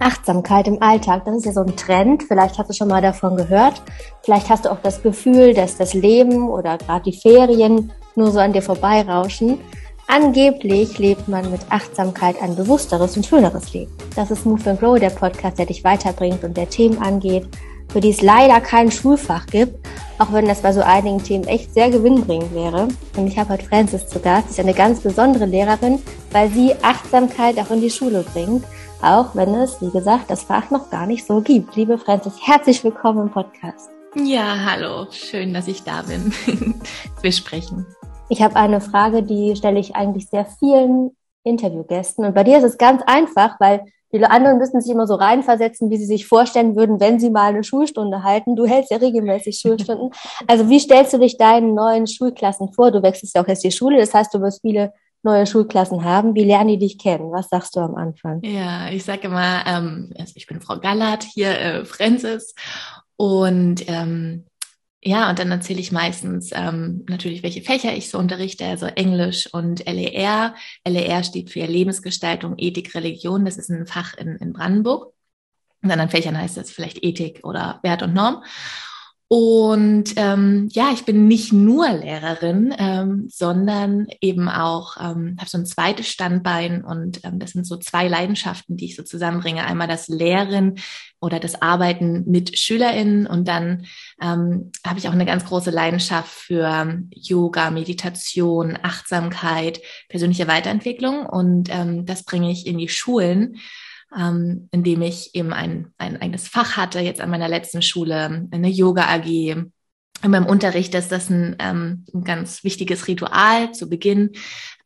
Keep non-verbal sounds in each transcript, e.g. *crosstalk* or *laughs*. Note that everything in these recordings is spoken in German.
Achtsamkeit im Alltag, das ist ja so ein Trend. Vielleicht hast du schon mal davon gehört. Vielleicht hast du auch das Gefühl, dass das Leben oder gerade die Ferien nur so an dir vorbeirauschen. Angeblich lebt man mit Achtsamkeit ein bewussteres und schöneres Leben. Das ist Move and Grow, der Podcast, der dich weiterbringt und der Themen angeht, für die es leider kein Schulfach gibt, auch wenn das bei so einigen Themen echt sehr gewinnbringend wäre. Und ich habe heute Francis zu Gast. Sie ist eine ganz besondere Lehrerin, weil sie Achtsamkeit auch in die Schule bringt, auch wenn es, wie gesagt, das Fach noch gar nicht so gibt. Liebe Francis, herzlich willkommen im Podcast. Ja, hallo, schön, dass ich da bin. *laughs* Wir sprechen. Ich habe eine Frage, die stelle ich eigentlich sehr vielen Interviewgästen. Und bei dir ist es ganz einfach, weil die anderen müssen sich immer so reinversetzen, wie sie sich vorstellen würden, wenn sie mal eine Schulstunde halten. Du hältst ja regelmäßig Schulstunden. Also wie stellst du dich deinen neuen Schulklassen vor? Du wechselst ja auch jetzt die Schule, das heißt, du wirst viele neue Schulklassen haben. Wie lernen die dich kennen? Was sagst du am Anfang? Ja, ich sage immer, ähm, also ich bin Frau Gallert, hier äh, Francis. Und ähm, ja, und dann erzähle ich meistens ähm, natürlich, welche Fächer ich so unterrichte, also Englisch und LER. LER steht für Lebensgestaltung, Ethik, Religion. Das ist ein Fach in, in Brandenburg. In anderen Fächern heißt das vielleicht Ethik oder Wert und Norm. Und ähm, ja, ich bin nicht nur Lehrerin, ähm, sondern eben auch, ähm, habe so ein zweites Standbein und ähm, das sind so zwei Leidenschaften, die ich so zusammenbringe. Einmal das Lehren oder das Arbeiten mit SchülerInnen und dann ähm, habe ich auch eine ganz große Leidenschaft für Yoga, Meditation, Achtsamkeit, persönliche Weiterentwicklung und ähm, das bringe ich in die Schulen ähm, in dem ich eben ein, ein eigenes Fach hatte, jetzt an meiner letzten Schule, eine Yoga-AG. In meinem Unterricht ist das ein, ähm, ein ganz wichtiges Ritual zu Beginn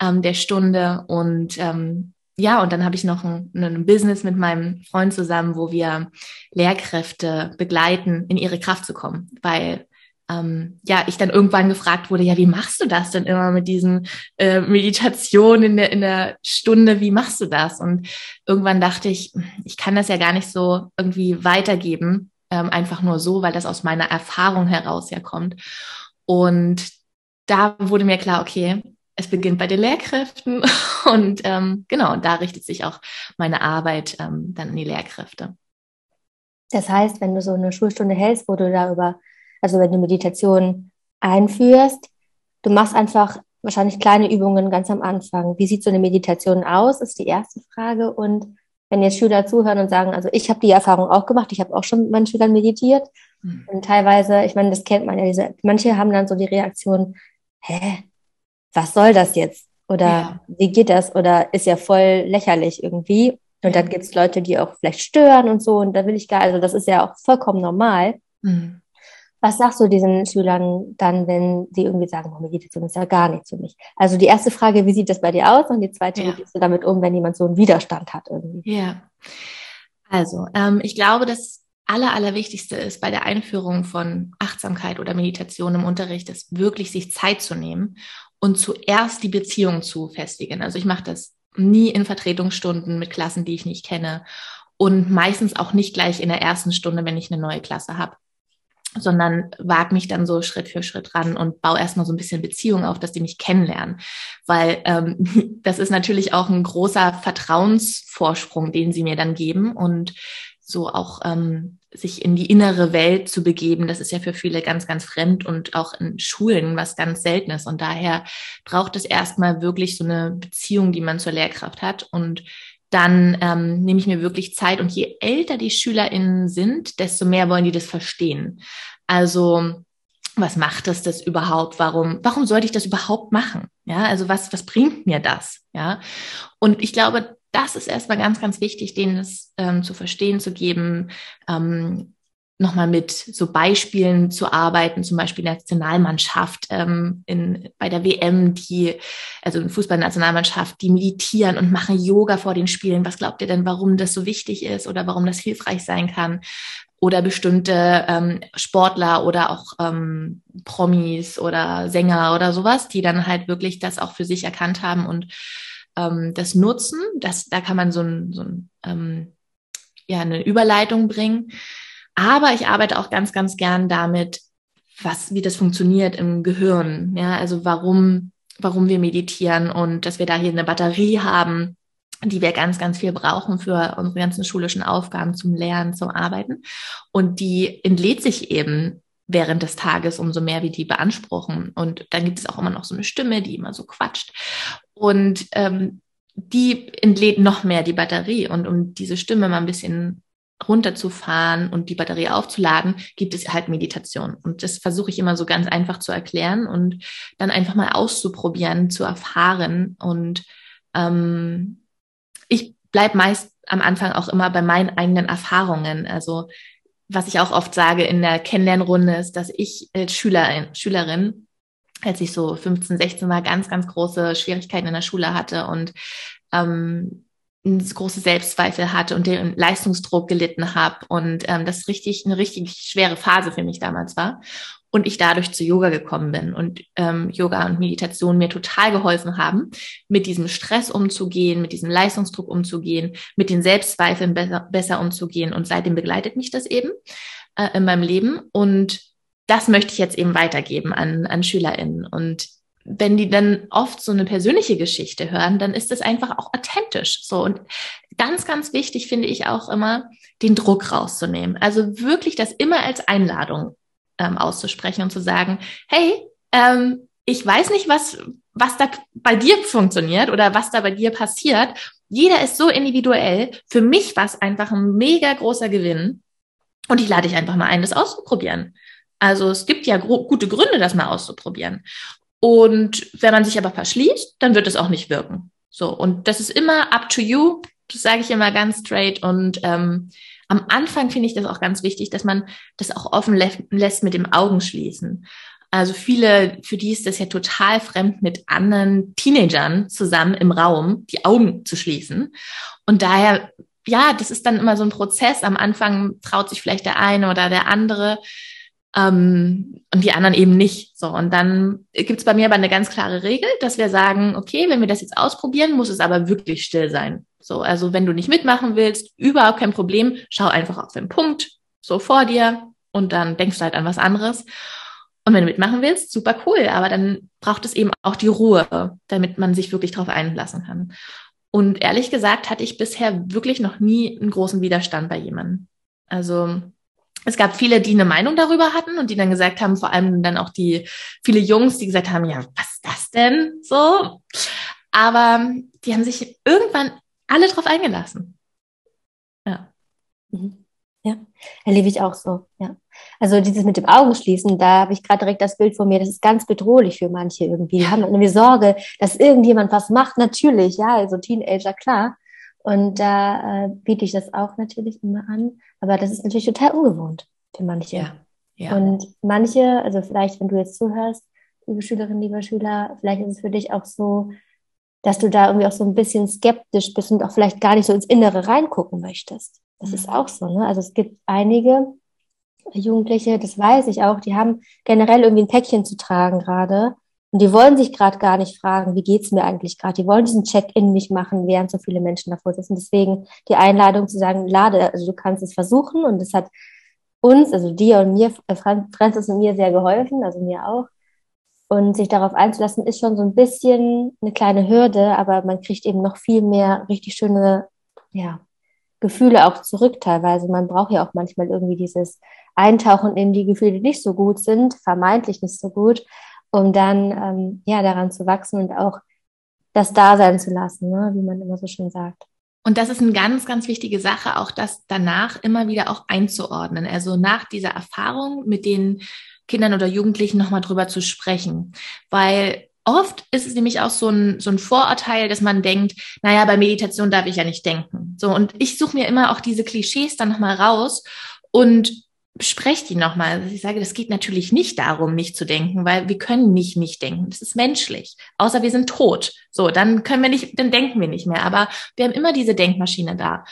ähm, der Stunde. Und ähm, ja, und dann habe ich noch ein, ein Business mit meinem Freund zusammen, wo wir Lehrkräfte begleiten, in ihre Kraft zu kommen. Weil ähm, ja, ich dann irgendwann gefragt wurde, ja, wie machst du das denn immer mit diesen äh, Meditationen in der, in der Stunde? Wie machst du das? Und irgendwann dachte ich, ich kann das ja gar nicht so irgendwie weitergeben, ähm, einfach nur so, weil das aus meiner Erfahrung heraus ja kommt. Und da wurde mir klar, okay, es beginnt bei den Lehrkräften *laughs* und ähm, genau, da richtet sich auch meine Arbeit ähm, dann an die Lehrkräfte. Das heißt, wenn du so eine Schulstunde hältst, wo du darüber also wenn du Meditation einführst, du machst einfach wahrscheinlich kleine Übungen ganz am Anfang. Wie sieht so eine Meditation aus, ist die erste Frage. Und wenn jetzt Schüler zuhören und sagen, also ich habe die Erfahrung auch gemacht, ich habe auch schon mit meinen Schülern meditiert. Mhm. Und teilweise, ich meine, das kennt man ja, diese, manche haben dann so die Reaktion, hä, was soll das jetzt? Oder ja. wie geht das? Oder ist ja voll lächerlich irgendwie. Und dann gibt es Leute, die auch vielleicht stören und so. Und da will ich gar, also das ist ja auch vollkommen normal. Mhm. Was sagst du diesen Schülern dann, wenn sie irgendwie sagen, oh, Meditation ist ja gar nichts für mich? Also die erste Frage, wie sieht das bei dir aus? Und die zweite, ja. wie gehst du damit um, wenn jemand so einen Widerstand hat irgendwie? Ja, also ähm, ich glaube, das Aller, Allerwichtigste ist bei der Einführung von Achtsamkeit oder Meditation im Unterricht, ist wirklich sich Zeit zu nehmen und zuerst die Beziehung zu festigen. Also ich mache das nie in Vertretungsstunden mit Klassen, die ich nicht kenne und meistens auch nicht gleich in der ersten Stunde, wenn ich eine neue Klasse habe sondern wag mich dann so Schritt für Schritt ran und baue erstmal so ein bisschen Beziehung auf, dass die mich kennenlernen. Weil ähm, *laughs* das ist natürlich auch ein großer Vertrauensvorsprung, den sie mir dann geben und so auch ähm, sich in die innere Welt zu begeben, das ist ja für viele ganz, ganz fremd und auch in Schulen was ganz Seltenes. Und daher braucht es erstmal wirklich so eine Beziehung, die man zur Lehrkraft hat. Und dann ähm, nehme ich mir wirklich Zeit. Und je älter die SchülerInnen sind, desto mehr wollen die das verstehen. Also was macht es das überhaupt? Warum, warum sollte ich das überhaupt machen? Ja, also was, was bringt mir das? Ja, und ich glaube, das ist erstmal ganz, ganz wichtig, denen es ähm, zu verstehen zu geben, ähm, nochmal mit so Beispielen zu arbeiten, zum Beispiel Nationalmannschaft ähm, in, bei der WM, die, also Fußballnationalmannschaft, die meditieren und machen Yoga vor den Spielen. Was glaubt ihr denn, warum das so wichtig ist oder warum das hilfreich sein kann? Oder bestimmte ähm, Sportler oder auch ähm, Promis oder Sänger oder sowas, die dann halt wirklich das auch für sich erkannt haben und ähm, das nutzen. Das, da kann man so ein, so ein ähm, ja, eine Überleitung bringen aber ich arbeite auch ganz, ganz gern damit, was, wie das funktioniert im Gehirn. Ja, also warum warum wir meditieren und dass wir da hier eine Batterie haben, die wir ganz, ganz viel brauchen für unsere ganzen schulischen Aufgaben zum Lernen, zum Arbeiten. Und die entlädt sich eben während des Tages, umso mehr wir die beanspruchen. Und dann gibt es auch immer noch so eine Stimme, die immer so quatscht. Und ähm, die entlädt noch mehr die Batterie. Und um diese Stimme mal ein bisschen runterzufahren und die Batterie aufzuladen, gibt es halt Meditation. Und das versuche ich immer so ganz einfach zu erklären und dann einfach mal auszuprobieren, zu erfahren. Und ähm, ich bleib meist am Anfang auch immer bei meinen eigenen Erfahrungen. Also was ich auch oft sage in der Kennenlernrunde ist, dass ich als Schülerin, Schülerin als ich so 15, 16 war, ganz, ganz große Schwierigkeiten in der Schule hatte und ähm, große Selbstzweifel hatte und den Leistungsdruck gelitten habe und ähm, das richtig eine richtig schwere Phase für mich damals war und ich dadurch zu Yoga gekommen bin und ähm, Yoga und Meditation mir total geholfen haben, mit diesem Stress umzugehen, mit diesem Leistungsdruck umzugehen, mit den Selbstzweifeln besser, besser umzugehen und seitdem begleitet mich das eben äh, in meinem Leben und das möchte ich jetzt eben weitergeben an, an SchülerInnen und wenn die dann oft so eine persönliche Geschichte hören, dann ist das einfach auch authentisch. So und ganz, ganz wichtig finde ich auch immer, den Druck rauszunehmen. Also wirklich das immer als Einladung ähm, auszusprechen und zu sagen, hey, ähm, ich weiß nicht, was, was da bei dir funktioniert oder was da bei dir passiert. Jeder ist so individuell. Für mich war es einfach ein mega großer Gewinn. Und ich lade dich einfach mal ein, das auszuprobieren. Also es gibt ja gute Gründe, das mal auszuprobieren. Und wenn man sich aber verschließt, dann wird es auch nicht wirken. So, und das ist immer up to you. Das sage ich immer ganz straight. Und ähm, am Anfang finde ich das auch ganz wichtig, dass man das auch offen lä lässt mit dem Augenschließen. Also viele, für die ist das ja total fremd, mit anderen Teenagern zusammen im Raum die Augen zu schließen. Und daher, ja, das ist dann immer so ein Prozess. Am Anfang traut sich vielleicht der eine oder der andere ähm, und die anderen eben nicht. So, und dann gibt's bei mir aber eine ganz klare Regel, dass wir sagen, okay, wenn wir das jetzt ausprobieren, muss es aber wirklich still sein. So, also wenn du nicht mitmachen willst, überhaupt kein Problem, schau einfach auf den Punkt so vor dir und dann denkst du halt an was anderes. Und wenn du mitmachen willst, super cool, aber dann braucht es eben auch die Ruhe, damit man sich wirklich darauf einlassen kann. Und ehrlich gesagt hatte ich bisher wirklich noch nie einen großen Widerstand bei jemandem. Also es gab viele, die eine Meinung darüber hatten und die dann gesagt haben, vor allem dann auch die viele Jungs, die gesagt haben, ja, was ist das denn so? Aber die haben sich irgendwann alle drauf eingelassen. Ja. Mhm. Ja, erlebe ich auch so, ja. Also dieses mit dem Augenschließen, da habe ich gerade direkt das Bild vor mir, das ist ganz bedrohlich für manche irgendwie. Die haben irgendwie Sorge, dass irgendjemand was macht, natürlich, ja, also Teenager, klar. Und da äh, biete ich das auch natürlich immer an. Aber das ist natürlich total ungewohnt für manche. Ja, ja. Und manche, also vielleicht, wenn du jetzt zuhörst, liebe Schülerinnen, lieber Schüler, vielleicht ist es für dich auch so, dass du da irgendwie auch so ein bisschen skeptisch bist und auch vielleicht gar nicht so ins Innere reingucken möchtest. Das mhm. ist auch so, ne? Also es gibt einige Jugendliche, das weiß ich auch, die haben generell irgendwie ein Päckchen zu tragen gerade und die wollen sich gerade gar nicht fragen, wie geht's mir eigentlich gerade? Die wollen diesen Check-in nicht machen, während so viele Menschen davor sitzen. Deswegen die Einladung zu sagen, lade, also du kannst es versuchen und das hat uns, also dir und mir, äh, Francis und mir sehr geholfen, also mir auch. Und sich darauf einzulassen, ist schon so ein bisschen eine kleine Hürde, aber man kriegt eben noch viel mehr richtig schöne, ja, Gefühle auch zurück teilweise. Man braucht ja auch manchmal irgendwie dieses Eintauchen in die Gefühle, die nicht so gut sind, vermeintlich nicht so gut um dann ähm, ja daran zu wachsen und auch das da sein zu lassen, ne? wie man immer so schön sagt. Und das ist eine ganz, ganz wichtige Sache, auch das danach immer wieder auch einzuordnen. Also nach dieser Erfahrung mit den Kindern oder Jugendlichen nochmal drüber zu sprechen. Weil oft ist es nämlich auch so ein, so ein Vorurteil, dass man denkt, naja, bei Meditation darf ich ja nicht denken. So, und ich suche mir immer auch diese Klischees dann nochmal raus und bespreche die nochmal. Also ich sage, das geht natürlich nicht darum, nicht zu denken, weil wir können nicht nicht denken. Das ist menschlich. Außer wir sind tot. So, dann können wir nicht, dann denken wir nicht mehr. Aber wir haben immer diese Denkmaschine da.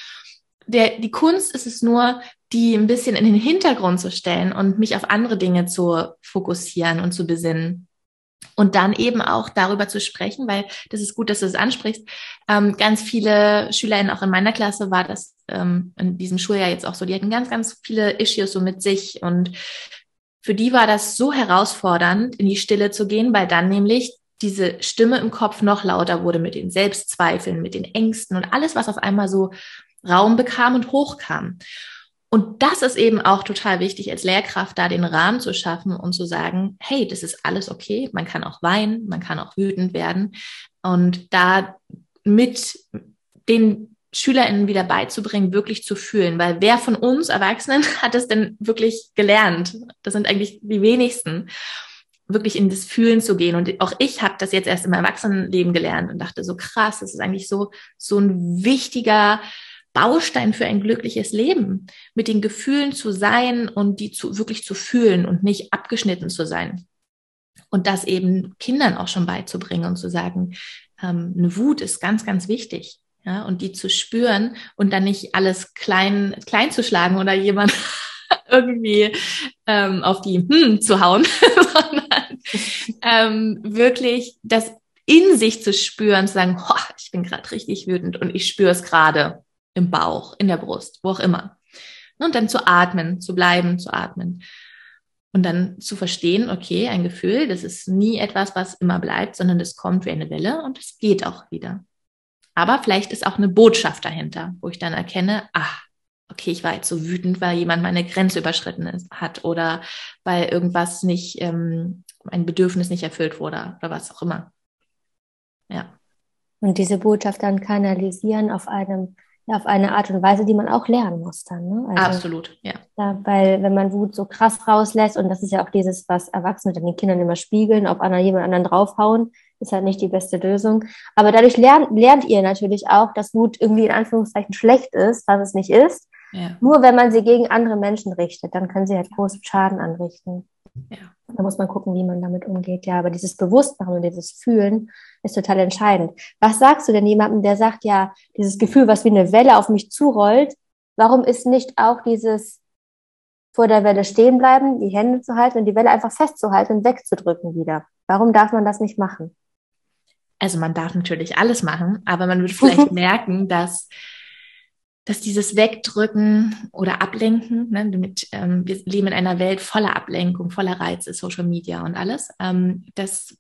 Der, die Kunst ist es nur, die ein bisschen in den Hintergrund zu stellen und mich auf andere Dinge zu fokussieren und zu besinnen. Und dann eben auch darüber zu sprechen, weil das ist gut, dass du es ansprichst. Ähm, ganz viele SchülerInnen auch in meiner Klasse war das ähm, in diesem Schuljahr jetzt auch so. Die hatten ganz, ganz viele Issues so mit sich und für die war das so herausfordernd, in die Stille zu gehen, weil dann nämlich diese Stimme im Kopf noch lauter wurde mit den Selbstzweifeln, mit den Ängsten und alles, was auf einmal so Raum bekam und hochkam. Und das ist eben auch total wichtig, als Lehrkraft da den Rahmen zu schaffen und zu sagen, hey, das ist alles okay. Man kann auch weinen, man kann auch wütend werden. Und da mit den SchülerInnen wieder beizubringen, wirklich zu fühlen. Weil wer von uns Erwachsenen *laughs* hat es denn wirklich gelernt? Das sind eigentlich die wenigsten wirklich in das Fühlen zu gehen. Und auch ich habe das jetzt erst im Erwachsenenleben gelernt und dachte so krass, das ist eigentlich so, so ein wichtiger Baustein für ein glückliches Leben, mit den Gefühlen zu sein und die zu, wirklich zu fühlen und nicht abgeschnitten zu sein. Und das eben Kindern auch schon beizubringen und zu sagen, ähm, eine Wut ist ganz, ganz wichtig. Ja, und die zu spüren und dann nicht alles klein, klein zu schlagen oder jemand *laughs* irgendwie ähm, auf die hm zu hauen, *laughs* sondern ähm, wirklich das in sich zu spüren, zu sagen, ich bin gerade richtig wütend und ich spüre es gerade im Bauch, in der Brust, wo auch immer. Und dann zu atmen, zu bleiben, zu atmen. Und dann zu verstehen, okay, ein Gefühl, das ist nie etwas, was immer bleibt, sondern das kommt wie eine Welle und es geht auch wieder. Aber vielleicht ist auch eine Botschaft dahinter, wo ich dann erkenne, ach, okay, ich war jetzt so wütend, weil jemand meine Grenze überschritten ist, hat oder weil irgendwas nicht, ähm, ein Bedürfnis nicht erfüllt wurde oder was auch immer. Ja. Und diese Botschaft dann kanalisieren auf einem auf eine Art und Weise, die man auch lernen muss dann. Ne? Also, Absolut, ja. ja. Weil wenn man Wut so krass rauslässt, und das ist ja auch dieses, was Erwachsene den Kindern immer spiegeln, auf einer, jemand anderen draufhauen, ist halt nicht die beste Lösung. Aber dadurch lernt, lernt ihr natürlich auch, dass Wut irgendwie in Anführungszeichen schlecht ist, was es nicht ist. Ja. Nur wenn man sie gegen andere Menschen richtet, dann können sie halt großen Schaden anrichten. Ja. Da muss man gucken, wie man damit umgeht. Ja, aber dieses Bewusstmachen und dieses Fühlen ist total entscheidend. Was sagst du denn jemandem, der sagt, ja, dieses Gefühl, was wie eine Welle auf mich zurollt, warum ist nicht auch dieses vor der Welle stehen bleiben, die Hände zu halten und die Welle einfach festzuhalten und wegzudrücken wieder? Warum darf man das nicht machen? Also man darf natürlich alles machen, aber man wird vielleicht *laughs* merken, dass dass dieses Wegdrücken oder Ablenken, ne, mit, ähm, wir leben in einer Welt voller Ablenkung, voller Reize, Social Media und alles, ähm, das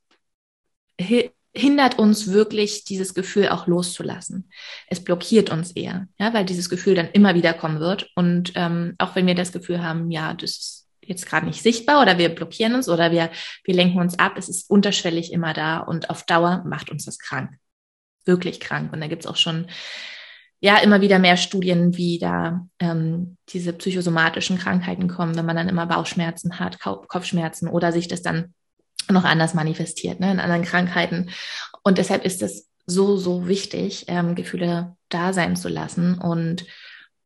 hindert uns wirklich, dieses Gefühl auch loszulassen. Es blockiert uns eher, ja, weil dieses Gefühl dann immer wieder kommen wird. Und ähm, auch wenn wir das Gefühl haben, ja, das ist jetzt gerade nicht sichtbar oder wir blockieren uns oder wir, wir lenken uns ab, es ist unterschwellig immer da und auf Dauer macht uns das krank. Wirklich krank. Und da gibt's auch schon ja immer wieder mehr Studien, wie da ähm, diese psychosomatischen Krankheiten kommen, wenn man dann immer Bauchschmerzen hat, Kopfschmerzen oder sich das dann noch anders manifestiert, ne, in anderen Krankheiten. Und deshalb ist es so, so wichtig, ähm, Gefühle da sein zu lassen. Und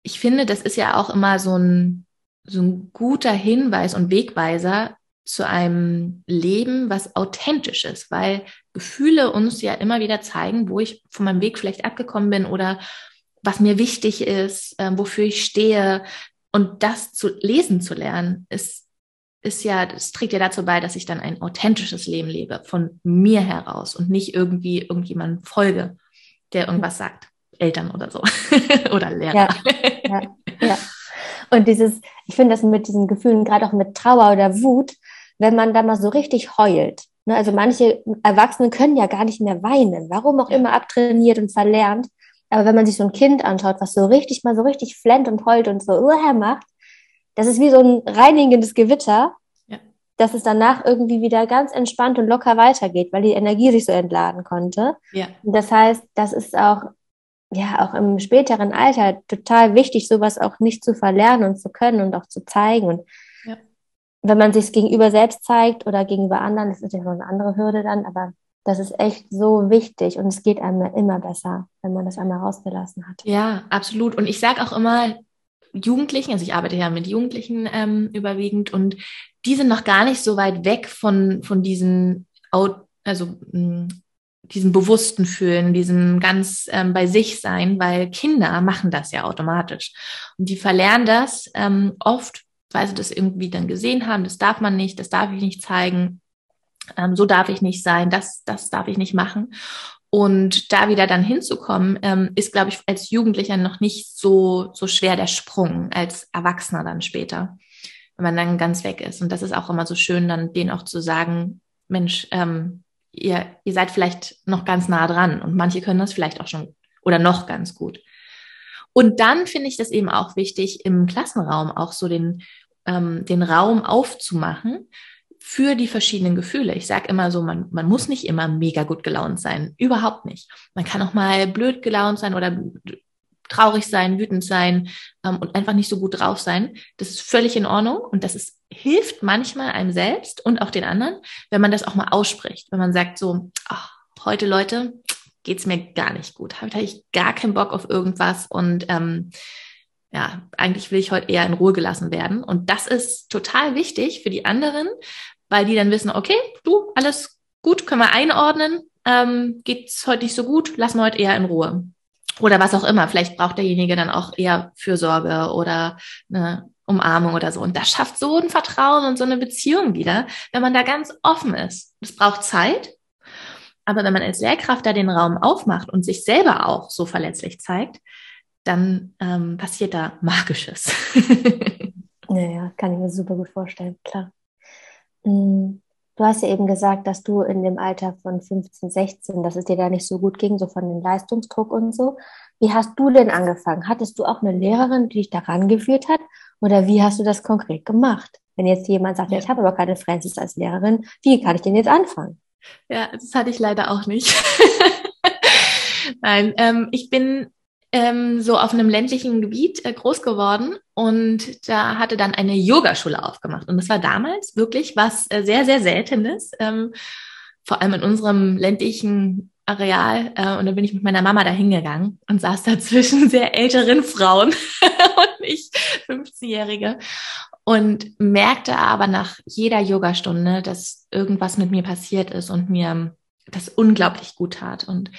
ich finde, das ist ja auch immer so ein, so ein guter Hinweis und Wegweiser zu einem Leben, was authentisch ist, weil Gefühle uns ja immer wieder zeigen, wo ich von meinem Weg vielleicht abgekommen bin oder was mir wichtig ist, äh, wofür ich stehe. Und das zu lesen zu lernen, ist, ist ja, das trägt ja dazu bei, dass ich dann ein authentisches Leben lebe, von mir heraus und nicht irgendwie irgendjemandem folge, der irgendwas sagt. Eltern oder so. *laughs* oder Lehrer. Ja, ja, ja. Und dieses, ich finde das mit diesen Gefühlen, gerade auch mit Trauer oder Wut, wenn man da mal so richtig heult. Ne? Also manche Erwachsene können ja gar nicht mehr weinen, warum auch immer abtrainiert und verlernt. Aber wenn man sich so ein Kind anschaut, was so richtig mal so richtig flennt und heult und so uh, macht, das ist wie so ein reinigendes Gewitter, ja. dass es danach irgendwie wieder ganz entspannt und locker weitergeht, weil die Energie sich so entladen konnte. Ja. Und das heißt, das ist auch ja auch im späteren Alter total wichtig, sowas auch nicht zu verlernen und zu können und auch zu zeigen. Und ja. wenn man sich gegenüber selbst zeigt oder gegenüber anderen, das ist natürlich noch eine andere Hürde dann, aber das ist echt so wichtig und es geht einem immer besser, wenn man das einmal rausgelassen hat. Ja, absolut. Und ich sage auch immer, Jugendlichen, also ich arbeite ja mit Jugendlichen ähm, überwiegend und die sind noch gar nicht so weit weg von, von diesen, also hm, diesem bewussten Fühlen, diesem ganz ähm, bei sich sein, weil Kinder machen das ja automatisch. Und die verlernen das ähm, oft, weil sie das irgendwie dann gesehen haben, das darf man nicht, das darf ich nicht zeigen ähm, so darf ich nicht sein, das, das darf ich nicht machen. Und da wieder dann hinzukommen, ähm, ist, glaube ich, als Jugendlicher noch nicht so, so schwer der Sprung, als Erwachsener dann später, wenn man dann ganz weg ist. Und das ist auch immer so schön, dann denen auch zu sagen, Mensch, ähm, ihr, ihr seid vielleicht noch ganz nah dran und manche können das vielleicht auch schon oder noch ganz gut. Und dann finde ich das eben auch wichtig, im Klassenraum auch so den, ähm, den Raum aufzumachen für die verschiedenen Gefühle. Ich sage immer so, man, man muss nicht immer mega gut gelaunt sein. Überhaupt nicht. Man kann auch mal blöd gelaunt sein oder traurig sein, wütend sein ähm, und einfach nicht so gut drauf sein. Das ist völlig in Ordnung und das ist, hilft manchmal einem selbst und auch den anderen, wenn man das auch mal ausspricht. Wenn man sagt so, ach, heute Leute, geht's mir gar nicht gut. Habe ich gar keinen Bock auf irgendwas und ähm, ja, eigentlich will ich heute eher in Ruhe gelassen werden. Und das ist total wichtig für die anderen, weil die dann wissen, okay, du, alles gut, können wir einordnen, ähm, geht's heute nicht so gut, lassen wir heute eher in Ruhe. Oder was auch immer. Vielleicht braucht derjenige dann auch eher Fürsorge oder eine Umarmung oder so. Und das schafft so ein Vertrauen und so eine Beziehung wieder, wenn man da ganz offen ist. Es braucht Zeit, aber wenn man als Lehrkraft da den Raum aufmacht und sich selber auch so verletzlich zeigt, dann ähm, passiert da Magisches. *laughs* naja, kann ich mir super gut vorstellen, klar. Mm, du hast ja eben gesagt, dass du in dem Alter von 15, 16, dass es dir da nicht so gut ging, so von dem Leistungsdruck und so. Wie hast du denn angefangen? Hattest du auch eine Lehrerin, die dich daran geführt hat? Oder wie hast du das konkret gemacht? Wenn jetzt jemand sagt, ja, ich habe aber keine Francis als Lehrerin, wie kann ich denn jetzt anfangen? Ja, das hatte ich leider auch nicht. *laughs* Nein, ähm, ich bin ähm, so auf einem ländlichen Gebiet äh, groß geworden und da hatte dann eine Yogaschule aufgemacht. Und das war damals wirklich was äh, sehr, sehr Seltenes, ähm, vor allem in unserem ländlichen Areal. Äh, und da bin ich mit meiner Mama da hingegangen und saß da *laughs* zwischen sehr älteren Frauen *laughs* und ich, 15-Jährige und merkte aber nach jeder Yogastunde, dass irgendwas mit mir passiert ist und mir das unglaublich gut tat. Und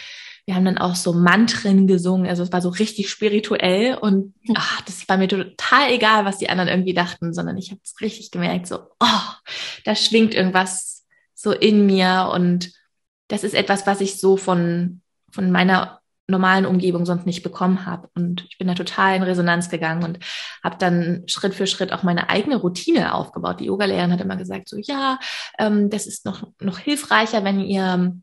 wir haben dann auch so Mantren gesungen, also es war so richtig spirituell und ach, das war mir total egal, was die anderen irgendwie dachten, sondern ich habe es richtig gemerkt, so, oh, da schwingt irgendwas so in mir und das ist etwas, was ich so von, von meiner normalen Umgebung sonst nicht bekommen habe. Und ich bin da total in Resonanz gegangen und habe dann Schritt für Schritt auch meine eigene Routine aufgebaut. Die Yogalehrerin hat immer gesagt, so ja, ähm, das ist noch, noch hilfreicher, wenn ihr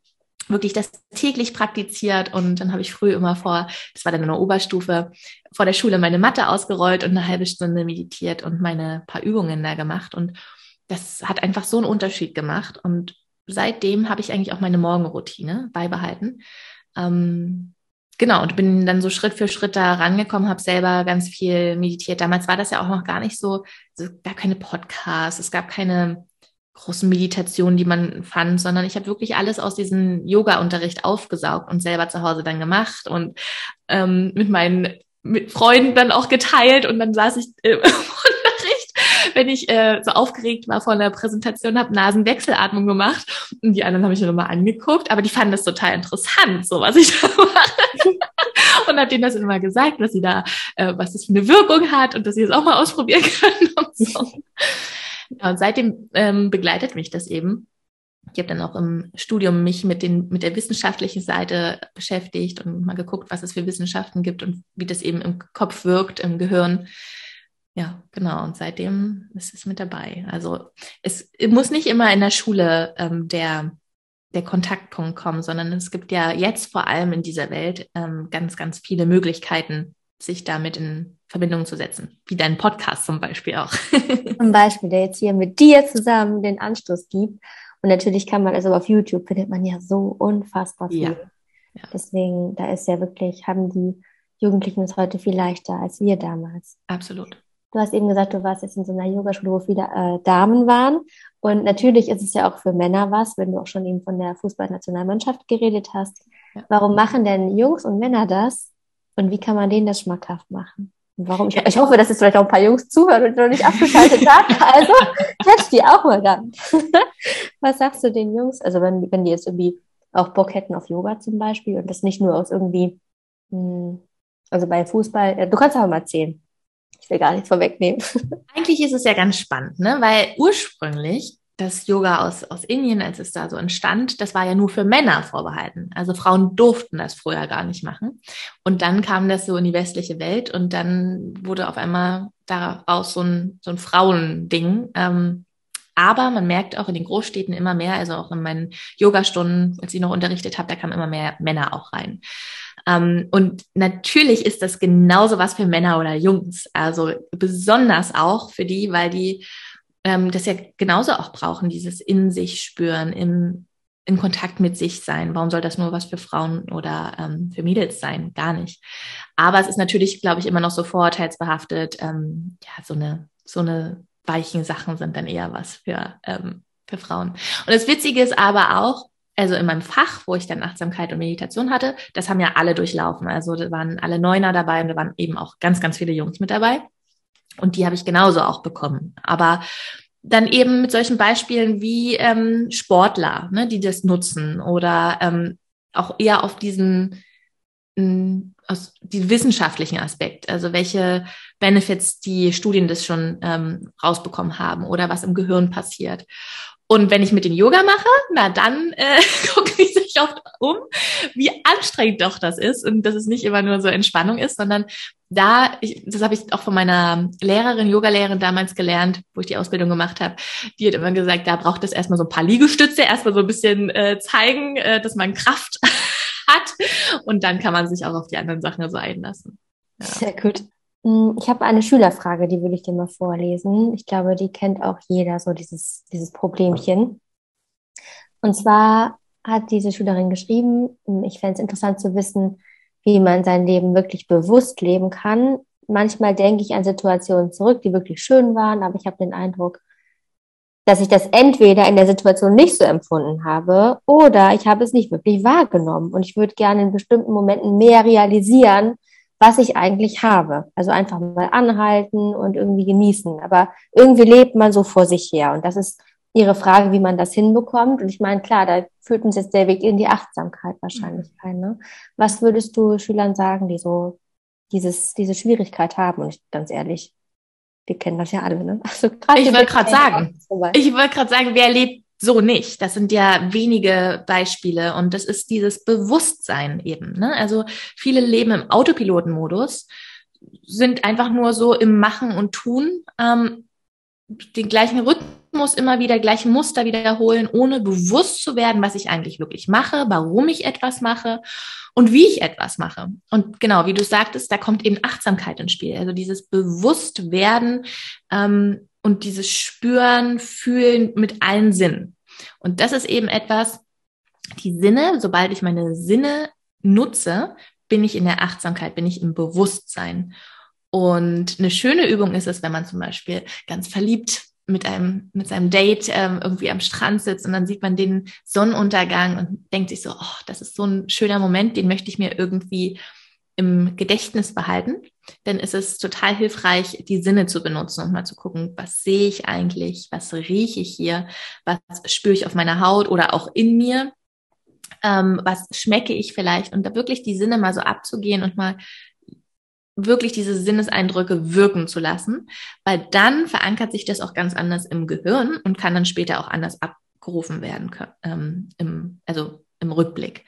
wirklich das täglich praktiziert und dann habe ich früh immer vor, das war dann in der Oberstufe, vor der Schule meine Matte ausgerollt und eine halbe Stunde meditiert und meine paar Übungen da gemacht und das hat einfach so einen Unterschied gemacht und seitdem habe ich eigentlich auch meine Morgenroutine beibehalten. Ähm, genau, und bin dann so Schritt für Schritt da rangekommen, habe selber ganz viel meditiert. Damals war das ja auch noch gar nicht so, es gab keine Podcasts, es gab keine großen Meditationen, die man fand, sondern ich habe wirklich alles aus diesem Yoga-Unterricht aufgesaugt und selber zu Hause dann gemacht und ähm, mit meinen mit Freunden dann auch geteilt und dann saß ich *laughs* im Unterricht, wenn ich äh, so aufgeregt war vor einer Präsentation, habe Nasenwechselatmung gemacht und die anderen haben mich dann nochmal angeguckt, aber die fanden das total interessant, so was ich *laughs* da mache und habe denen das immer gesagt, was sie da, äh, was das für eine Wirkung hat und dass sie es das auch mal ausprobieren *laughs* können und so. Ja, und seitdem ähm, begleitet mich das eben. Ich habe dann auch im Studium mich mit, den, mit der wissenschaftlichen Seite beschäftigt und mal geguckt, was es für Wissenschaften gibt und wie das eben im Kopf wirkt, im Gehirn. Ja, genau. Und seitdem ist es mit dabei. Also es muss nicht immer in der Schule ähm, der, der Kontaktpunkt kommen, sondern es gibt ja jetzt vor allem in dieser Welt ähm, ganz, ganz viele Möglichkeiten, sich damit in Verbindung zu setzen, wie dein Podcast zum Beispiel auch. *laughs* zum Beispiel, der jetzt hier mit dir zusammen den Anstoß gibt. Und natürlich kann man, also auf YouTube findet man ja so unfassbar viel. Ja. Ja. Deswegen, da ist ja wirklich, haben die Jugendlichen es heute viel leichter als wir damals. Absolut. Du hast eben gesagt, du warst jetzt in so einer Yogaschule, wo viele äh, Damen waren. Und natürlich ist es ja auch für Männer was, wenn du auch schon eben von der Fußballnationalmannschaft geredet hast. Ja. Warum machen denn Jungs und Männer das? Und wie kann man denen das schmackhaft machen? warum? Ich, ich, hoffe, dass es vielleicht auch ein paar Jungs zuhören und noch nicht abgeschaltet haben. *laughs* Also catch die auch mal dann. *laughs* Was sagst du den Jungs? Also wenn, wenn die jetzt irgendwie auch Bock hätten auf Yoga zum Beispiel und das nicht nur aus irgendwie, hm, also bei Fußball, du kannst aber mal erzählen. Ich will gar nichts vorwegnehmen. *laughs* Eigentlich ist es ja ganz spannend, ne? weil ursprünglich das Yoga aus, aus Indien, als es da so entstand, das war ja nur für Männer vorbehalten. Also Frauen durften das früher gar nicht machen. Und dann kam das so in die westliche Welt und dann wurde auf einmal daraus so ein, so ein Frauending. Ähm, Aber man merkt auch in den Großstädten immer mehr, also auch in meinen Yogastunden, als ich noch unterrichtet habe, da kamen immer mehr Männer auch rein. Ähm, und natürlich ist das genauso was für Männer oder Jungs. Also besonders auch für die, weil die ähm, das ja genauso auch brauchen, dieses in sich spüren, im, in Kontakt mit sich sein. Warum soll das nur was für Frauen oder ähm, für Mädels sein? Gar nicht. Aber es ist natürlich, glaube ich, immer noch so vorurteilsbehaftet. Ähm, ja, so eine, so eine weichen Sachen sind dann eher was für, ähm, für Frauen. Und das Witzige ist aber auch, also in meinem Fach, wo ich dann Achtsamkeit und Meditation hatte, das haben ja alle durchlaufen. Also da waren alle Neuner dabei und da waren eben auch ganz, ganz viele Jungs mit dabei. Und die habe ich genauso auch bekommen. Aber dann eben mit solchen Beispielen wie ähm, Sportler, ne, die das nutzen oder ähm, auch eher auf diesen ähm, aus die wissenschaftlichen Aspekt, also welche Benefits die Studien das schon ähm, rausbekommen haben oder was im Gehirn passiert. Und wenn ich mit den Yoga mache, na dann äh, *laughs* gucke ich sich oft um, wie anstrengend doch das ist und dass es nicht immer nur so Entspannung ist, sondern da, ich, das habe ich auch von meiner Lehrerin, Yogalehrerin damals gelernt, wo ich die Ausbildung gemacht habe. Die hat immer gesagt, da braucht es erstmal so ein paar Liegestütze, erstmal so ein bisschen äh, zeigen, äh, dass man Kraft *laughs* hat und dann kann man sich auch auf die anderen Sachen so einlassen. Ja. Sehr gut. Hm, ich habe eine Schülerfrage, die will ich dir mal vorlesen. Ich glaube, die kennt auch jeder, so dieses, dieses Problemchen. Und zwar hat diese Schülerin geschrieben, hm, ich fände es interessant zu wissen, wie man sein Leben wirklich bewusst leben kann. Manchmal denke ich an Situationen zurück, die wirklich schön waren, aber ich habe den Eindruck, dass ich das entweder in der Situation nicht so empfunden habe oder ich habe es nicht wirklich wahrgenommen. Und ich würde gerne in bestimmten Momenten mehr realisieren, was ich eigentlich habe. Also einfach mal anhalten und irgendwie genießen. Aber irgendwie lebt man so vor sich her. Und das ist ihre Frage, wie man das hinbekommt. Und ich meine, klar, da führt uns jetzt der Weg in die Achtsamkeit wahrscheinlich mhm. ein. Ne? Was würdest du Schülern sagen, die so dieses, diese Schwierigkeit haben? Und ich, ganz ehrlich, wir kennen das ja alle. Ne? *laughs* Also ich wollte gerade sagen, ich wollte gerade sagen, wer lebt so nicht. Das sind ja wenige Beispiele und das ist dieses Bewusstsein eben. Ne? Also viele leben im Autopilotenmodus, sind einfach nur so im Machen und Tun, ähm, den gleichen Rhythmus immer wieder, gleiche Muster wiederholen, ohne bewusst zu werden, was ich eigentlich wirklich mache, warum ich etwas mache und wie ich etwas mache. Und genau, wie du sagtest, da kommt eben Achtsamkeit ins Spiel. Also dieses Bewusstwerden, ähm, und dieses Spüren, Fühlen mit allen Sinnen. Und das ist eben etwas, die Sinne, sobald ich meine Sinne nutze, bin ich in der Achtsamkeit, bin ich im Bewusstsein. Und eine schöne Übung ist es, wenn man zum Beispiel ganz verliebt mit einem, mit seinem Date ähm, irgendwie am Strand sitzt und dann sieht man den Sonnenuntergang und denkt sich so, oh, das ist so ein schöner Moment, den möchte ich mir irgendwie im Gedächtnis behalten, dann ist es total hilfreich, die Sinne zu benutzen und mal zu gucken, was sehe ich eigentlich, was rieche ich hier, was spüre ich auf meiner Haut oder auch in mir, ähm, was schmecke ich vielleicht. Und da wirklich die Sinne mal so abzugehen und mal wirklich diese Sinneseindrücke wirken zu lassen, weil dann verankert sich das auch ganz anders im Gehirn und kann dann später auch anders abgerufen werden, ähm, im, also im Rückblick.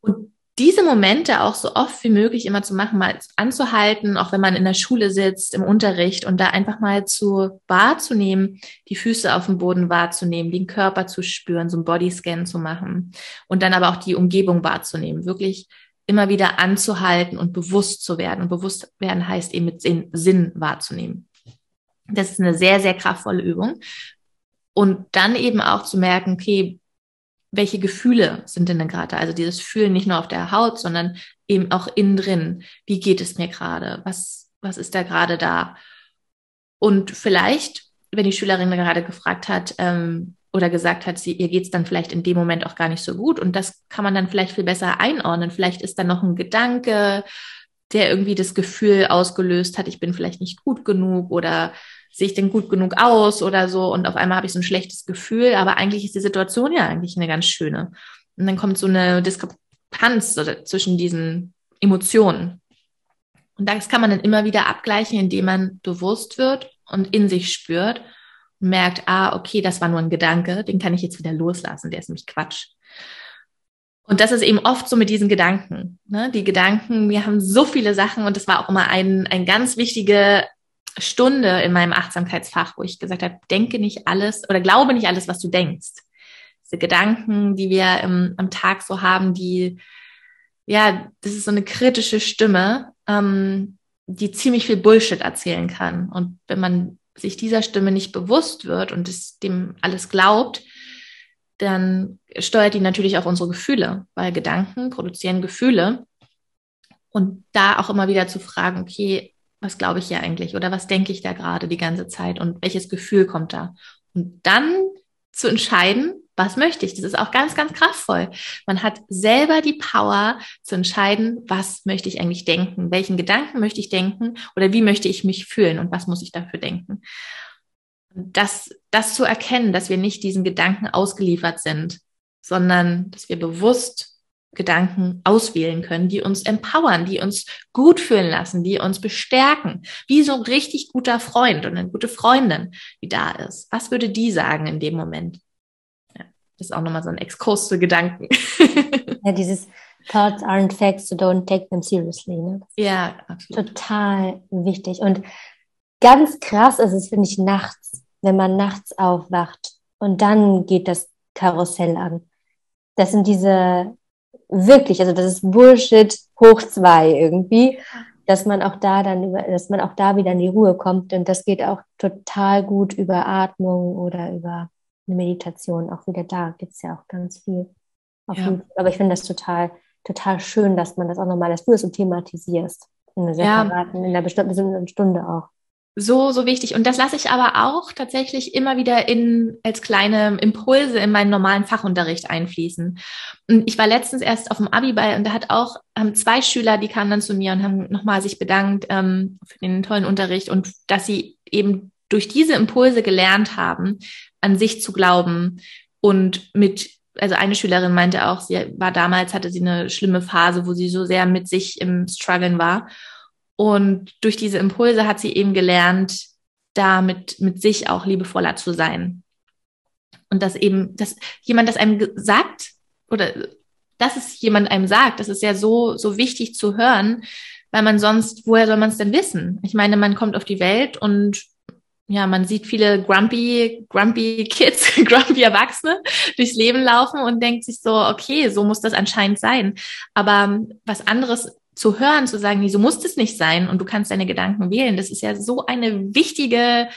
Und diese Momente auch so oft wie möglich immer zu machen, mal anzuhalten, auch wenn man in der Schule sitzt, im Unterricht und da einfach mal zu wahrzunehmen, die Füße auf dem Boden wahrzunehmen, den Körper zu spüren, so einen Bodyscan zu machen und dann aber auch die Umgebung wahrzunehmen, wirklich immer wieder anzuhalten und bewusst zu werden. Und bewusst werden heißt eben mit Sinn wahrzunehmen. Das ist eine sehr, sehr kraftvolle Übung. Und dann eben auch zu merken, okay, welche Gefühle sind denn gerade? Also dieses Fühlen nicht nur auf der Haut, sondern eben auch innen drin. Wie geht es mir gerade? Was, was ist da gerade da? Und vielleicht, wenn die Schülerin gerade gefragt hat ähm, oder gesagt hat, sie, ihr geht es dann vielleicht in dem Moment auch gar nicht so gut und das kann man dann vielleicht viel besser einordnen. Vielleicht ist da noch ein Gedanke, der irgendwie das Gefühl ausgelöst hat, ich bin vielleicht nicht gut genug oder sehe ich denn gut genug aus oder so und auf einmal habe ich so ein schlechtes Gefühl, aber eigentlich ist die Situation ja eigentlich eine ganz schöne. Und dann kommt so eine Diskrepanz zwischen diesen Emotionen. Und das kann man dann immer wieder abgleichen, indem man bewusst wird und in sich spürt merkt, ah, okay, das war nur ein Gedanke, den kann ich jetzt wieder loslassen, der ist nämlich Quatsch. Und das ist eben oft so mit diesen Gedanken. Ne? Die Gedanken, wir haben so viele Sachen und das war auch immer ein, ein ganz wichtiger Stunde in meinem Achtsamkeitsfach, wo ich gesagt habe, denke nicht alles oder glaube nicht alles, was du denkst. Diese Gedanken, die wir im, am Tag so haben, die, ja, das ist so eine kritische Stimme, ähm, die ziemlich viel Bullshit erzählen kann. Und wenn man sich dieser Stimme nicht bewusst wird und dem alles glaubt, dann steuert die natürlich auch unsere Gefühle, weil Gedanken produzieren Gefühle. Und da auch immer wieder zu fragen, okay, was glaube ich hier eigentlich oder was denke ich da gerade die ganze Zeit und welches Gefühl kommt da? Und dann zu entscheiden, was möchte ich? Das ist auch ganz, ganz kraftvoll. Man hat selber die Power zu entscheiden, was möchte ich eigentlich denken? Welchen Gedanken möchte ich denken? Oder wie möchte ich mich fühlen? Und was muss ich dafür denken? Das, das zu erkennen, dass wir nicht diesen Gedanken ausgeliefert sind, sondern dass wir bewusst Gedanken auswählen können, die uns empowern, die uns gut fühlen lassen, die uns bestärken, wie so ein richtig guter Freund und eine gute Freundin, die da ist. Was würde die sagen in dem Moment? Das ist auch nochmal so ein Exkurs zu Gedanken. *laughs* ja, dieses Thoughts aren't facts, so don't take them seriously. Ne? Ja, absolut. Total wichtig. Und ganz krass ist es, finde ich, nachts, wenn man nachts aufwacht und dann geht das Karussell an. Das sind diese wirklich, also das ist Bullshit hoch zwei irgendwie, dass man auch da dann über, dass man auch da wieder in die Ruhe kommt und das geht auch total gut über Atmung oder über eine Meditation. Auch wieder da gibt es ja auch ganz viel. Ja. Aber ich finde das total, total schön, dass man das auch nochmal, dass du es so thematisierst. In einer separaten, ja. in einer bestimmten Stunde auch so, so wichtig. Und das lasse ich aber auch tatsächlich immer wieder in, als kleine Impulse in meinen normalen Fachunterricht einfließen. Und ich war letztens erst auf dem Abiball und da hat auch haben zwei Schüler, die kamen dann zu mir und haben nochmal sich bedankt ähm, für den tollen Unterricht und dass sie eben durch diese Impulse gelernt haben, an sich zu glauben und mit also eine Schülerin meinte auch, sie war damals, hatte sie eine schlimme Phase, wo sie so sehr mit sich im Struggeln war. Und durch diese Impulse hat sie eben gelernt, da mit, mit sich auch liebevoller zu sein. Und dass eben, dass jemand das einem sagt oder dass es jemand einem sagt, das ist ja so, so wichtig zu hören, weil man sonst, woher soll man es denn wissen? Ich meine, man kommt auf die Welt und ja, man sieht viele grumpy, grumpy Kids, *laughs* grumpy Erwachsene durchs Leben laufen und denkt sich so, okay, so muss das anscheinend sein. Aber was anderes zu hören, zu sagen, nee, so muss es nicht sein und du kannst deine Gedanken wählen, das ist ja so eine wichtige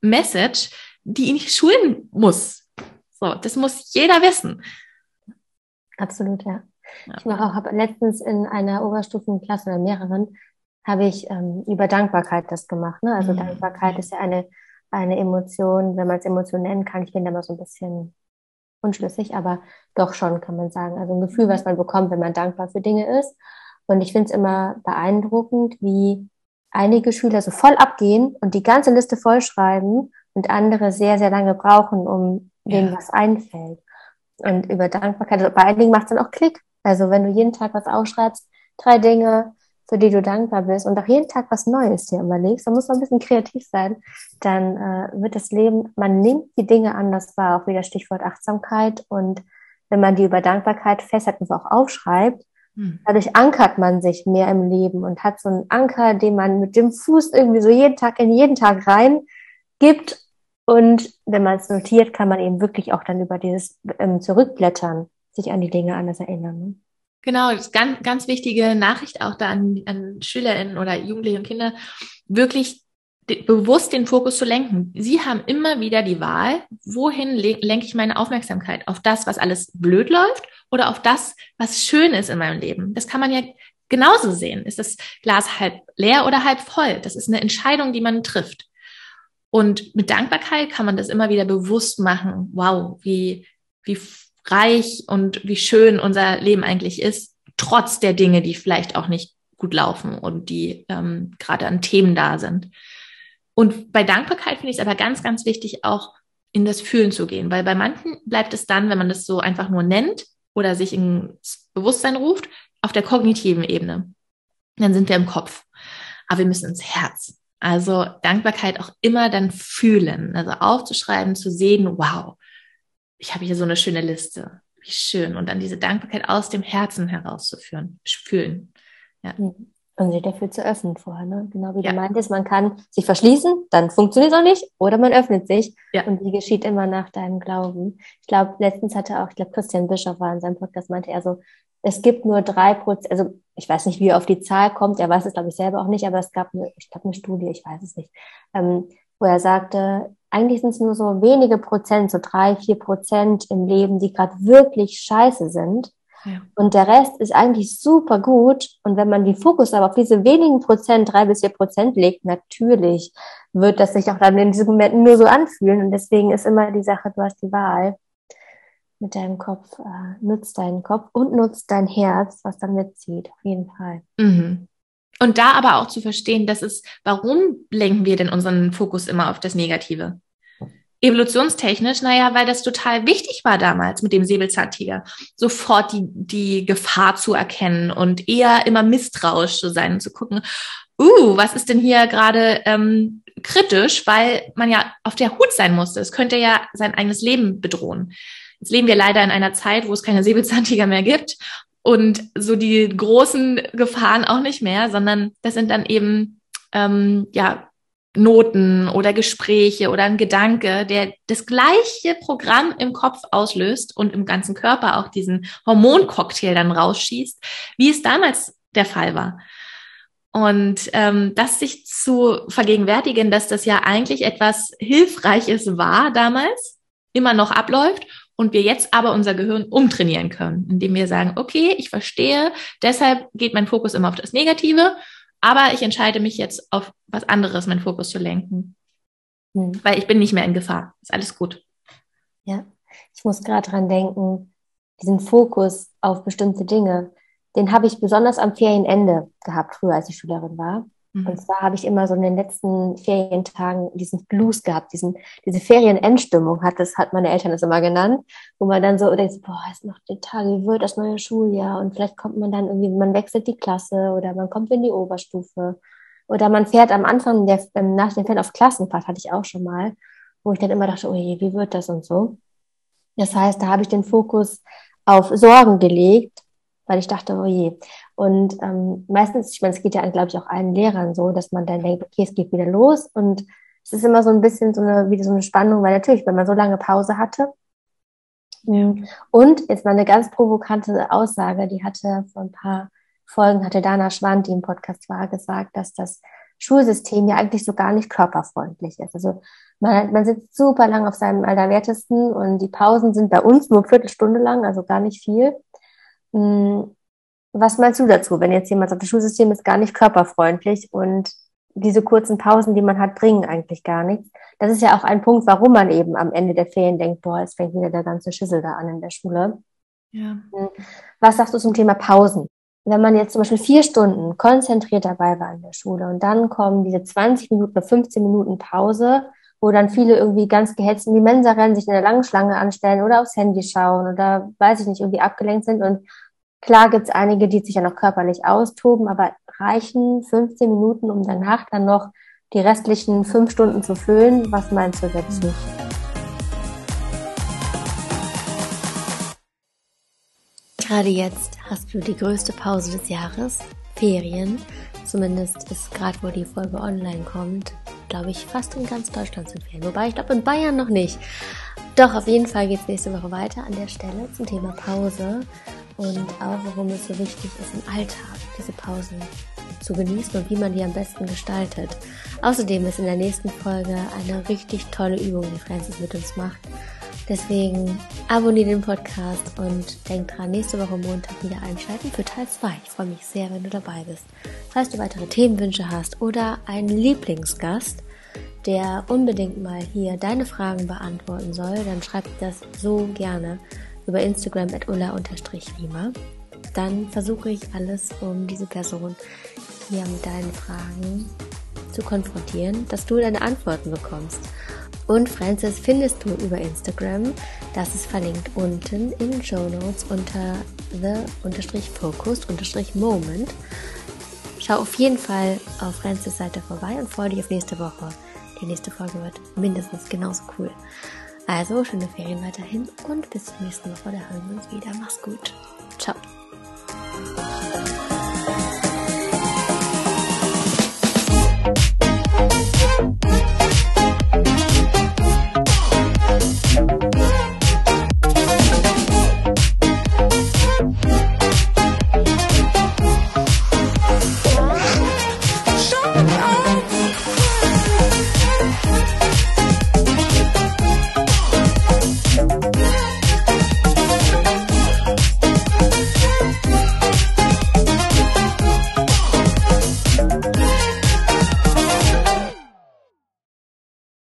Message, die ich schulen muss. So, das muss jeder wissen. Absolut, ja. ja. Ich habe letztens in einer Oberstufenklasse oder mehreren, habe ich ähm, über Dankbarkeit das gemacht. Ne? Also mhm. Dankbarkeit ist ja eine, eine Emotion, wenn man es Emotion nennen kann. Ich bin da mal so ein bisschen unschlüssig, aber doch schon kann man sagen. Also ein Gefühl, was man bekommt, wenn man dankbar für Dinge ist. Und ich finde es immer beeindruckend, wie einige Schüler so voll abgehen und die ganze Liste vollschreiben und andere sehr, sehr lange brauchen, um ja. denen was einfällt. Und über Dankbarkeit, also bei einigen macht es dann auch Klick. Also wenn du jeden Tag was aufschreibst, drei Dinge, für die du dankbar bist und auch jeden Tag was Neues dir überlegst, dann muss man ein bisschen kreativ sein, dann äh, wird das Leben, man nimmt die Dinge anders wahr, auch wieder Stichwort Achtsamkeit und wenn man die über Dankbarkeit festhält und auch aufschreibt, hm. Dadurch ankert man sich mehr im Leben und hat so einen Anker, den man mit dem Fuß irgendwie so jeden Tag in jeden Tag rein gibt. Und wenn man es notiert, kann man eben wirklich auch dann über dieses ähm, Zurückblättern sich an die Dinge anders erinnern. Genau, das ist ganz, ganz wichtige Nachricht auch da an, an SchülerInnen oder Jugendliche und Kinder, wirklich bewusst den Fokus zu lenken. Sie haben immer wieder die Wahl, wohin lenke ich meine Aufmerksamkeit? Auf das, was alles blöd läuft oder auf das, was schön ist in meinem Leben? Das kann man ja genauso sehen. Ist das Glas halb leer oder halb voll? Das ist eine Entscheidung, die man trifft. Und mit Dankbarkeit kann man das immer wieder bewusst machen. Wow, wie, wie reich und wie schön unser Leben eigentlich ist, trotz der Dinge, die vielleicht auch nicht gut laufen und die ähm, gerade an Themen da sind. Und bei Dankbarkeit finde ich es aber ganz, ganz wichtig, auch in das Fühlen zu gehen, weil bei manchen bleibt es dann, wenn man das so einfach nur nennt oder sich ins Bewusstsein ruft, auf der kognitiven Ebene. Dann sind wir im Kopf. Aber wir müssen ins Herz. Also Dankbarkeit auch immer dann fühlen, also aufzuschreiben, zu sehen, wow, ich habe hier so eine schöne Liste. Wie schön. Und dann diese Dankbarkeit aus dem Herzen herauszuführen, fühlen. Ja. Und sich dafür zu öffnen vorher, ne? Genau wie ja. du meintest, man kann sich verschließen, dann funktioniert es auch nicht, oder man öffnet sich. Ja. Und die geschieht immer nach deinem Glauben. Ich glaube, letztens hatte auch, ich glaube, Christian Bischof war in seinem Podcast, meinte er so, es gibt nur drei Prozent, also ich weiß nicht, wie er auf die Zahl kommt, er weiß es, glaube ich, selber auch nicht, aber es gab eine, ich glaube, eine Studie, ich weiß es nicht, ähm, wo er sagte, eigentlich sind es nur so wenige Prozent, so drei, vier Prozent im Leben, die gerade wirklich scheiße sind. Ja. Und der Rest ist eigentlich super gut. Und wenn man den Fokus aber auf diese wenigen Prozent, drei bis vier Prozent legt, natürlich wird das sich auch dann in diesen Momenten nur so anfühlen. Und deswegen ist immer die Sache, du hast die Wahl mit deinem Kopf. Äh, nutzt deinen Kopf und nutzt dein Herz, was dann mitzieht, auf jeden Fall. Mhm. Und da aber auch zu verstehen, dass es, warum lenken wir denn unseren Fokus immer auf das Negative? Evolutionstechnisch, naja, weil das total wichtig war damals mit dem Säbelzahntiger, sofort die, die Gefahr zu erkennen und eher immer misstrauisch zu sein und zu gucken, uh, was ist denn hier gerade ähm, kritisch, weil man ja auf der Hut sein musste. Es könnte ja sein eigenes Leben bedrohen. Jetzt leben wir leider in einer Zeit, wo es keine Säbelzahntiger mehr gibt und so die großen Gefahren auch nicht mehr, sondern das sind dann eben ähm, ja Noten oder Gespräche oder ein Gedanke, der das gleiche Programm im Kopf auslöst und im ganzen Körper auch diesen Hormoncocktail dann rausschießt, wie es damals der Fall war. Und ähm, das sich zu vergegenwärtigen, dass das ja eigentlich etwas Hilfreiches war damals, immer noch abläuft und wir jetzt aber unser Gehirn umtrainieren können, indem wir sagen, okay, ich verstehe, deshalb geht mein Fokus immer auf das Negative aber ich entscheide mich jetzt auf was anderes, meinen Fokus zu lenken. Hm. Weil ich bin nicht mehr in Gefahr. Ist alles gut. Ja, ich muss gerade dran denken, diesen Fokus auf bestimmte Dinge, den habe ich besonders am Ferienende gehabt, früher als ich Schülerin war. Mhm. Und zwar habe ich immer so in den letzten Ferientagen diesen Blues gehabt, diesen, diese Ferienendstimmung hat das, hat meine Eltern das immer genannt, wo man dann so denkt, boah, ist noch die Tage, wie wird das neue Schuljahr? Und vielleicht kommt man dann irgendwie, man wechselt die Klasse oder man kommt in die Oberstufe. Oder man fährt am Anfang der, ähm, nach dem Fährt auf Klassenfahrt, hatte ich auch schon mal, wo ich dann immer dachte, oh je, wie wird das und so. Das heißt, da habe ich den Fokus auf Sorgen gelegt, weil ich dachte, oh je. Und ähm, meistens, ich meine, es geht ja, glaube ich, auch allen Lehrern so, dass man dann denkt, okay, es geht wieder los. Und es ist immer so ein bisschen so eine, wieder so eine Spannung, weil natürlich, wenn man so lange Pause hatte. Ja. Und jetzt mal eine ganz provokante Aussage, die hatte vor ein paar Folgen, hatte Dana Schwand, die im Podcast war, gesagt, dass das Schulsystem ja eigentlich so gar nicht körperfreundlich ist. Also man, man sitzt super lang auf seinem Allerwertesten und die Pausen sind bei uns nur Viertelstunde lang, also gar nicht viel. Hm, was meinst du dazu, wenn jetzt jemand sagt, das Schulsystem ist gar nicht körperfreundlich und diese kurzen Pausen, die man hat, bringen eigentlich gar nichts. Das ist ja auch ein Punkt, warum man eben am Ende der Ferien denkt, boah, jetzt fängt wieder der ganze Schüssel da an in der Schule. Ja. Hm, was sagst du zum Thema Pausen? Wenn man jetzt zum Beispiel vier Stunden konzentriert dabei war in der Schule und dann kommen diese 20 Minuten oder 15 Minuten Pause, wo dann viele irgendwie ganz gehetzt in die Mensa rennen, sich in der langen Schlange anstellen oder aufs Handy schauen oder weiß ich nicht, irgendwie abgelenkt sind und Klar gibt es einige, die sich ja noch körperlich austoben, aber reichen 15 Minuten, um danach dann noch die restlichen fünf Stunden zu füllen? Was meinst du dazu? Gerade jetzt hast du die größte Pause des Jahres, Ferien. Zumindest ist gerade, wo die Folge online kommt, glaube ich, fast in ganz Deutschland sind Ferien. Wobei ich glaube in Bayern noch nicht. Doch, auf jeden Fall geht es nächste Woche weiter an der Stelle zum Thema Pause und auch warum es so wichtig ist, im Alltag diese Pausen zu genießen und wie man die am besten gestaltet. Außerdem ist in der nächsten Folge eine richtig tolle Übung, die Francis mit uns macht. Deswegen abonniere den Podcast und denk dran, nächste Woche Montag wieder einschalten für Teil 2. Ich freue mich sehr, wenn du dabei bist. Falls du weitere Themenwünsche hast oder einen Lieblingsgast, der unbedingt mal hier deine Fragen beantworten soll, dann schreib das so gerne über Instagram at ulla-rima. Dann versuche ich alles, um diese Person hier mit deinen Fragen zu konfrontieren, dass du deine Antworten bekommst. Und Francis findest du über Instagram. Das ist verlinkt unten in den Show Notes unter the-focused-moment. Schau auf jeden Fall auf Francis Seite vorbei und freue dich auf nächste Woche. Die nächste Folge wird mindestens genauso cool. Also schöne Ferien weiterhin und bis zur nächsten Woche. Da hören wir uns wieder. Mach's gut. Ciao.